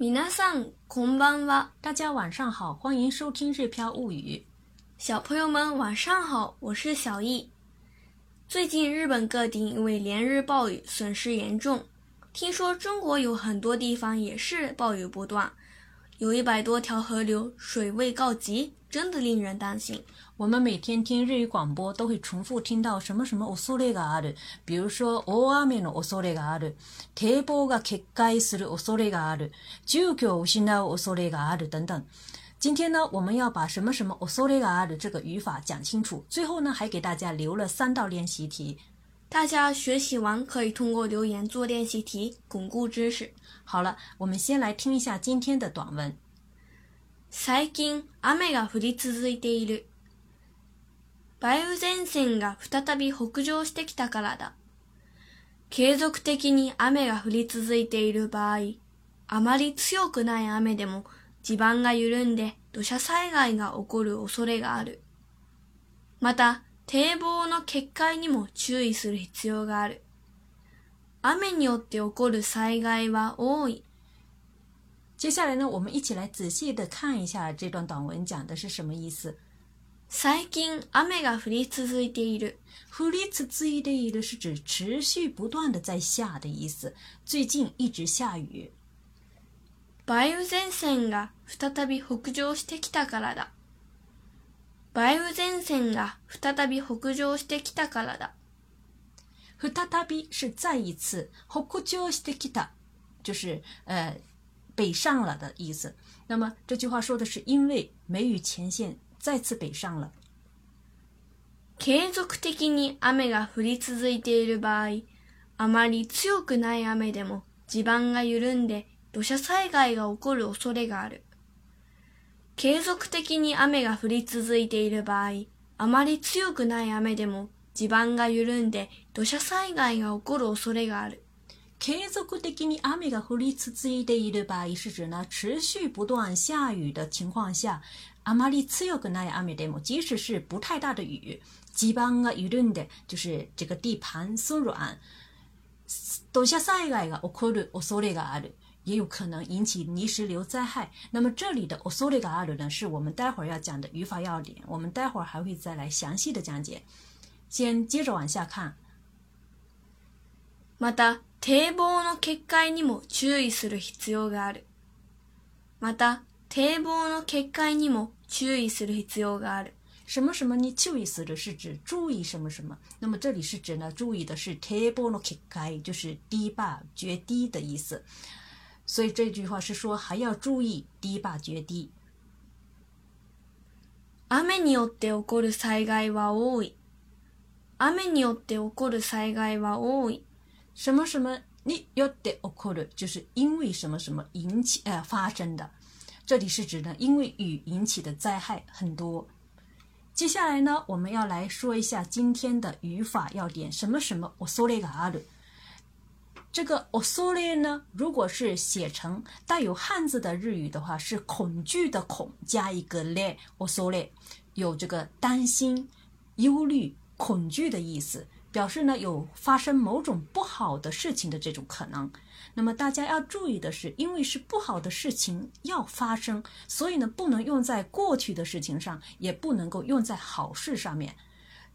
皆さんこんばんは。大家晚上好，欢迎收听《日飘物语》。小朋友们晚上好，我是小易。最近日本各地因为连日暴雨损失严重，听说中国有很多地方也是暴雨不断，有一百多条河流水位告急。真的令人担心。我们每天听日语广播都会重复听到什么什么“おそれがある”。比如说“おあめのおそれがある”、“堤防が決壊するおそれがある”、“住居を失うおそれがある”等等。今天呢，我们要把什么什么“おそれがある”这个语法讲清楚。最后呢，还给大家留了三道练习题，大家学习完可以通过留言做练习题，巩固知识。好了，我们先来听一下今天的短文。最近雨が降り続いている。梅雨前線が再び北上してきたからだ。継続的に雨が降り続いている場合、あまり強くない雨でも地盤が緩んで土砂災害が起こる恐れがある。また、堤防の決壊にも注意する必要がある。雨によって起こる災害は多い。接下来呢，我们一起来仔细的看一下这段短文讲的是什么意思。最近雨が降り続いている。降り続いている是指持续不断的在下的意思。最近一直下雨。梅雨前線が再び北上してきたからだ。梅雨前線が再び北上してきたからだ。再び是再一次。北上してきた。就是、呃、北上了的意思。那么这句话说的是因为梅雨前线再次北上了。継続的に雨が降り続いている場合、あまり強くない雨でも地盤が緩んで土砂災害が起こる恐れがある。継続的に雨が降り続いている場合、あまり強くない雨でも地盤が緩んで土砂災害が起こる恐れがある。継続的に雨が降り続いている場合吧，也是指呢持续不断下雨的情况下，阿玛里次有个奈阿美德姆，即使是不太大的雨，基本上雨润的，就是这个地盘松软，都下晒个一个，奥库鲁奥苏列个阿鲁，也有可能引起泥石流灾害。那么这里的奥苏列个阿鲁呢，是我们待会儿要讲的语法要点，我们待会儿还会再来详细的讲解。先接着往下看，么的。堤防の決壊にも注意する必要がある。また、堤防の決壊にも注意する必要がある。什么什么に注意する是指注意什么什么。那么这里是指呢，注意的是堤防の決壊，就是堤坝决堤的意思。所以这句话是说还要注意堤坝决堤。雨によって起こる災害は多い。雨によって起こる災害は多い。什么什么你要 yote o u r 就是因为什么什么引起呃发生的。这里是指呢，因为雨引起的灾害很多。接下来呢，我们要来说一下今天的语法要点。什么什么 o s o がある。r 这个 o s o 呢，如果是写成带有汉字的日语的话，是恐惧的恐加一个列 o s o 有这个担心、忧虑、恐惧的意思。表示呢有发生某种不好的事情的这种可能，那么大家要注意的是，因为是不好的事情要发生，所以呢不能用在过去的事情上，也不能够用在好事上面。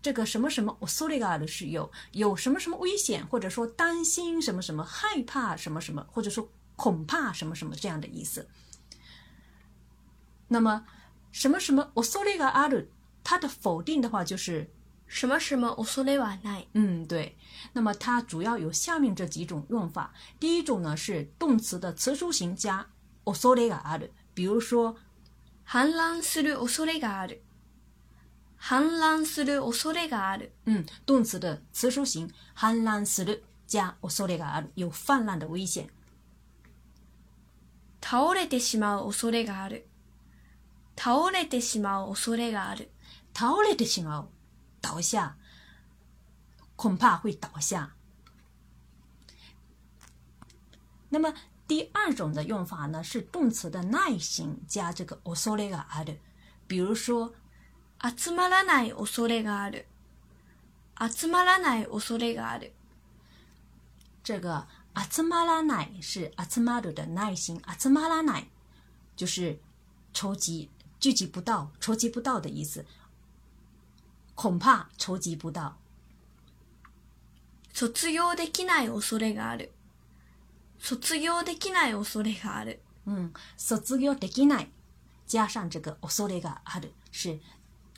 这个什么什么我 s o l i g a 的是有有什么什么危险，或者说担心什么什么害怕什么什么，或者说恐怕什么什么这样的意思。那么什么什么我 s o l i g a 它的否定的话就是。什么什么恐れはない。嗯，对。那么它主要有下面这几种用法。第一种呢是动词的词书形加恐れがある，比如说氾濫する恐れがある。氾濫する恐れがある。嗯，动词的词书形氾濫する加恐れがある，有泛滥的危险。倒れてしまう恐れがある。倒れてしまう恐れがある。倒れてしまう。倒下，恐怕会倒下。那么第二种的用法呢？是动词的耐心加这个おそれがある。比如说、集まらないおそれがある、集まらないおそれがある。这个集まらない是集まる的耐心，集まらない就是筹集、聚集不到、筹集不到的意思。恐怕筹集不到。卒業できない恐れがある。卒業できない恐れがある。嗯，卒業できない加上这个恐れがある是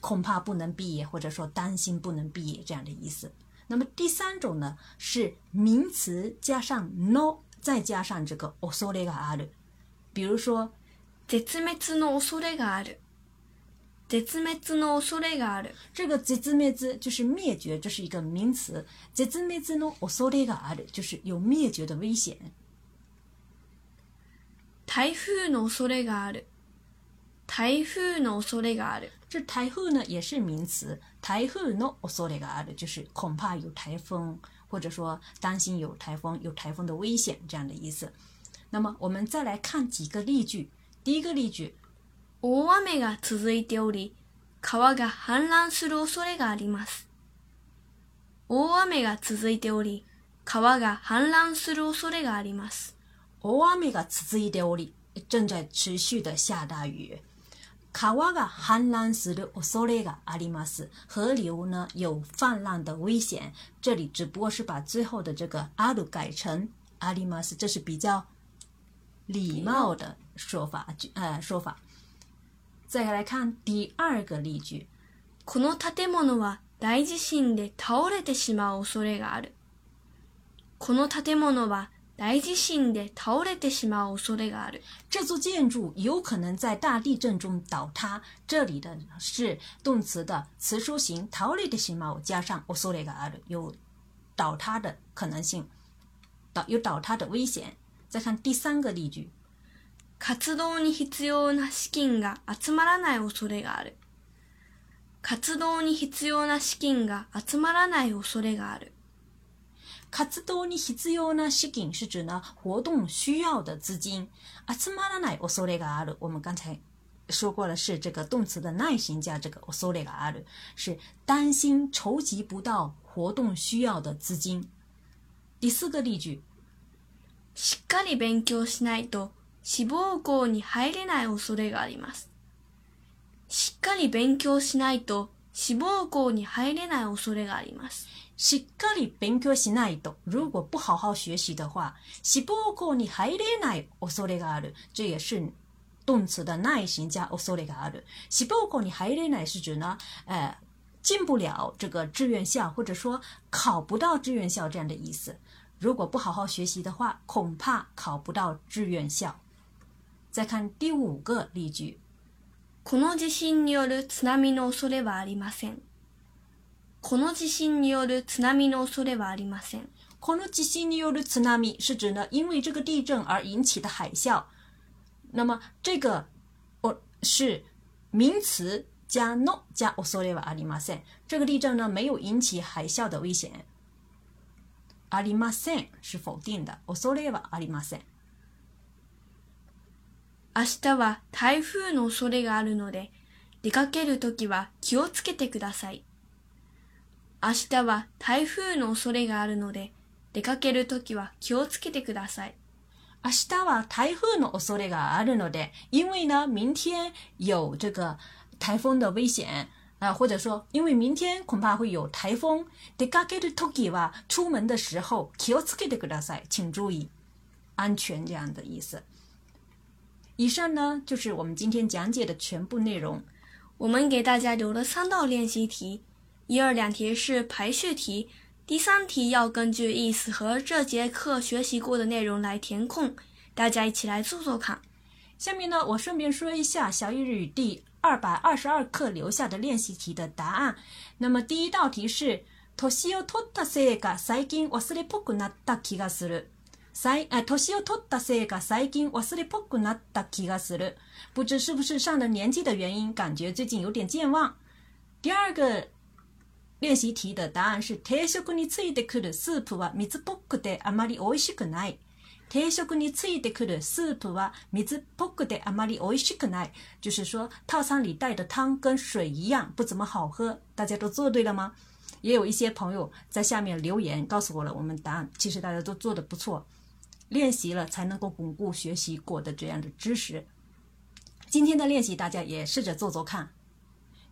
恐怕不能毕业，或者说担心不能毕业这样的意思。那么第三种呢，是名词加上 no 再加上这个恐れがある，比如说绝灭の恐れがある。絶滅の恐れがある。这个绝灭之就是灭绝，这是一个名词。绝灭之の恐れがある就是有灭绝的危险。台風の恐れがある。台風の恐れがある。这台风呢也是名词。台風の恐れがある就是恐怕有台风，或者说担心有台风，有台风的危险这样的意思。那么我们再来看几个例句。第一个例句。大雨が続いており、川が氾濫する恐れがあります。大雨が続いており、川が氾濫する恐れがあります。大雨が続いており、正在持续的下大雨。川が氾濫する恐れがあります。河流呢有泛濫的危険。这里只不过是把最后的这个ある改成あります，这是比较礼貌的说法，呃，说法。再来看第二个例句：この建物は大地震で倒れてしまう恐れがある。この建物は大地震で倒れてしまう恐れがある。这座建筑有可能在大地震中倒塌。这里的是动词的词书形“倒れてしまう”加上“恐れがある”，有倒塌的可能性，倒有倒塌的危险。再看第三个例句。活動に必要な資金が集まらない恐れがある。活動に必要な資金が集まらない恐れがある。活動に必要な資金是指呢活动需要的资金。集まらない恐れがある。我们刚才说过了，是这个动词的耐心加这个恐れがある，是担心筹集不到活动需要的资金。第四个例句，しっかり勉強しないと志望校に入れない恐れがあります。しっかり勉強しないと志望校に入れない恐れがあります。しっかり勉強しないと、如果不好好学习的话，志望校に入れない恐れがある。这也是动词的耐心加恐れがある。志望校に入れない是指呢，呃，进不了这个志愿校，或者说考不到志愿校这样的意思。如果不好好学习的话，恐怕考不到志愿校。再看第五个例句。この地震による津波の恐れはありません。この地震による津波の恐れはありません。この地震による津波是指呢，因为这个地震而引起的海啸。那么这个哦是名词加 no 加はありません。这个地震呢没有引起海啸的危险。是否定的，はありません。明日は台風の恐れがあるので、出かけるときは気をつけてください。明日は台風の恐れがあるので、出かけるときは気をつけてください。明日は台風の恐れがあるので，因为呢，明天有这个台风的危险啊，或者说，因为明天恐怕会有台风。出かけるとは出门的时候気をつけてください，请注意安全这样的意思。以上呢就是我们今天讲解的全部内容。我们给大家留了三道练习题，一二两题是排序题，第三题要根据意思和这节课学习过的内容来填空。大家一起来做做看。下面呢，我顺便说一下小语语第二百二十二课留下的练习题的答案。那么第一道题是“としよとたせが最近忘れっぽくなった気がする”。塞哎，退休拖大塞个塞金瓦斯里破骨拿打起个死了，不知是不是上了年纪的原因，感觉最近有点健忘。第二个练习题的答案是：定食に付いてくるスープは水っぽくてあまりおいしくない。定食に付いてくるスープは水っぽくてあまりおいしくない。就是说，套餐里带的汤跟水一样，不怎么好喝。大家都做对了吗？也有一些朋友在下面留言告诉我了，我们答案其实大家都做的不错。练习了才能够巩固学习过的这样的知识。今天的练习大家也试着做做看。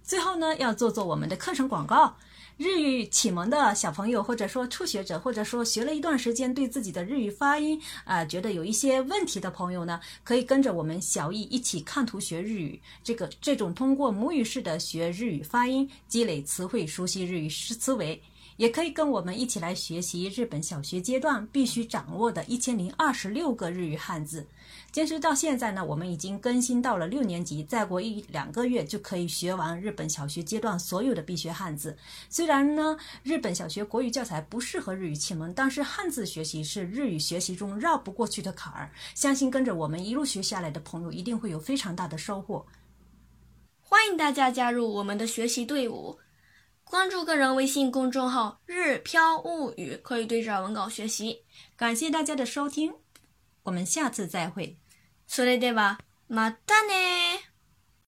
最后呢，要做做我们的课程广告。日语启蒙的小朋友，或者说初学者，或者说学了一段时间，对自己的日语发音啊，觉得有一些问题的朋友呢，可以跟着我们小易一起看图学日语。这个这种通过母语式的学日语发音，积累词汇，熟悉日语思维。也可以跟我们一起来学习日本小学阶段必须掌握的一千零二十六个日语汉字。坚持到现在呢，我们已经更新到了六年级，再过一两个月就可以学完日本小学阶段所有的必学汉字。虽然呢，日本小学国语教材不适合日语启蒙，但是汉字学习是日语学习中绕不过去的坎儿。相信跟着我们一路学下来的朋友，一定会有非常大的收获。欢迎大家加入我们的学习队伍。关注个人微信公众号“日飘物语”，可以对照文稿学习。感谢大家的收听，我们下次再会。それではまたね。